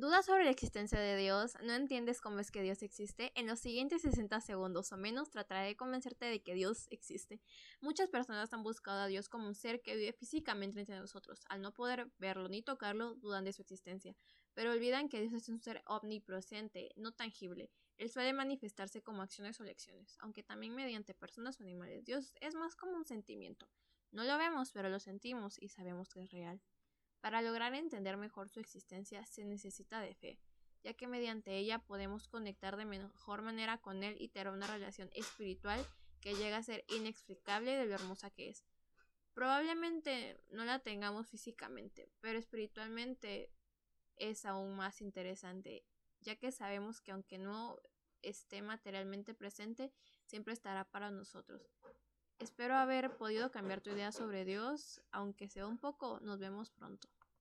¿Dudas sobre la existencia de Dios? ¿No entiendes cómo es que Dios existe? En los siguientes 60 segundos o menos trataré de convencerte de que Dios existe. Muchas personas han buscado a Dios como un ser que vive físicamente entre nosotros. Al no poder verlo ni tocarlo, dudan de su existencia. Pero olvidan que Dios es un ser omnipresente, no tangible. Él suele manifestarse como acciones o lecciones, aunque también mediante personas o animales. Dios es más como un sentimiento. No lo vemos, pero lo sentimos y sabemos que es real. Para lograr entender mejor su existencia se necesita de fe, ya que mediante ella podemos conectar de mejor manera con Él y tener una relación espiritual que llega a ser inexplicable de lo hermosa que es. Probablemente no la tengamos físicamente, pero espiritualmente es aún más interesante, ya que sabemos que aunque no esté materialmente presente, siempre estará para nosotros. Espero haber podido cambiar tu idea sobre Dios, aunque sea un poco, nos vemos pronto.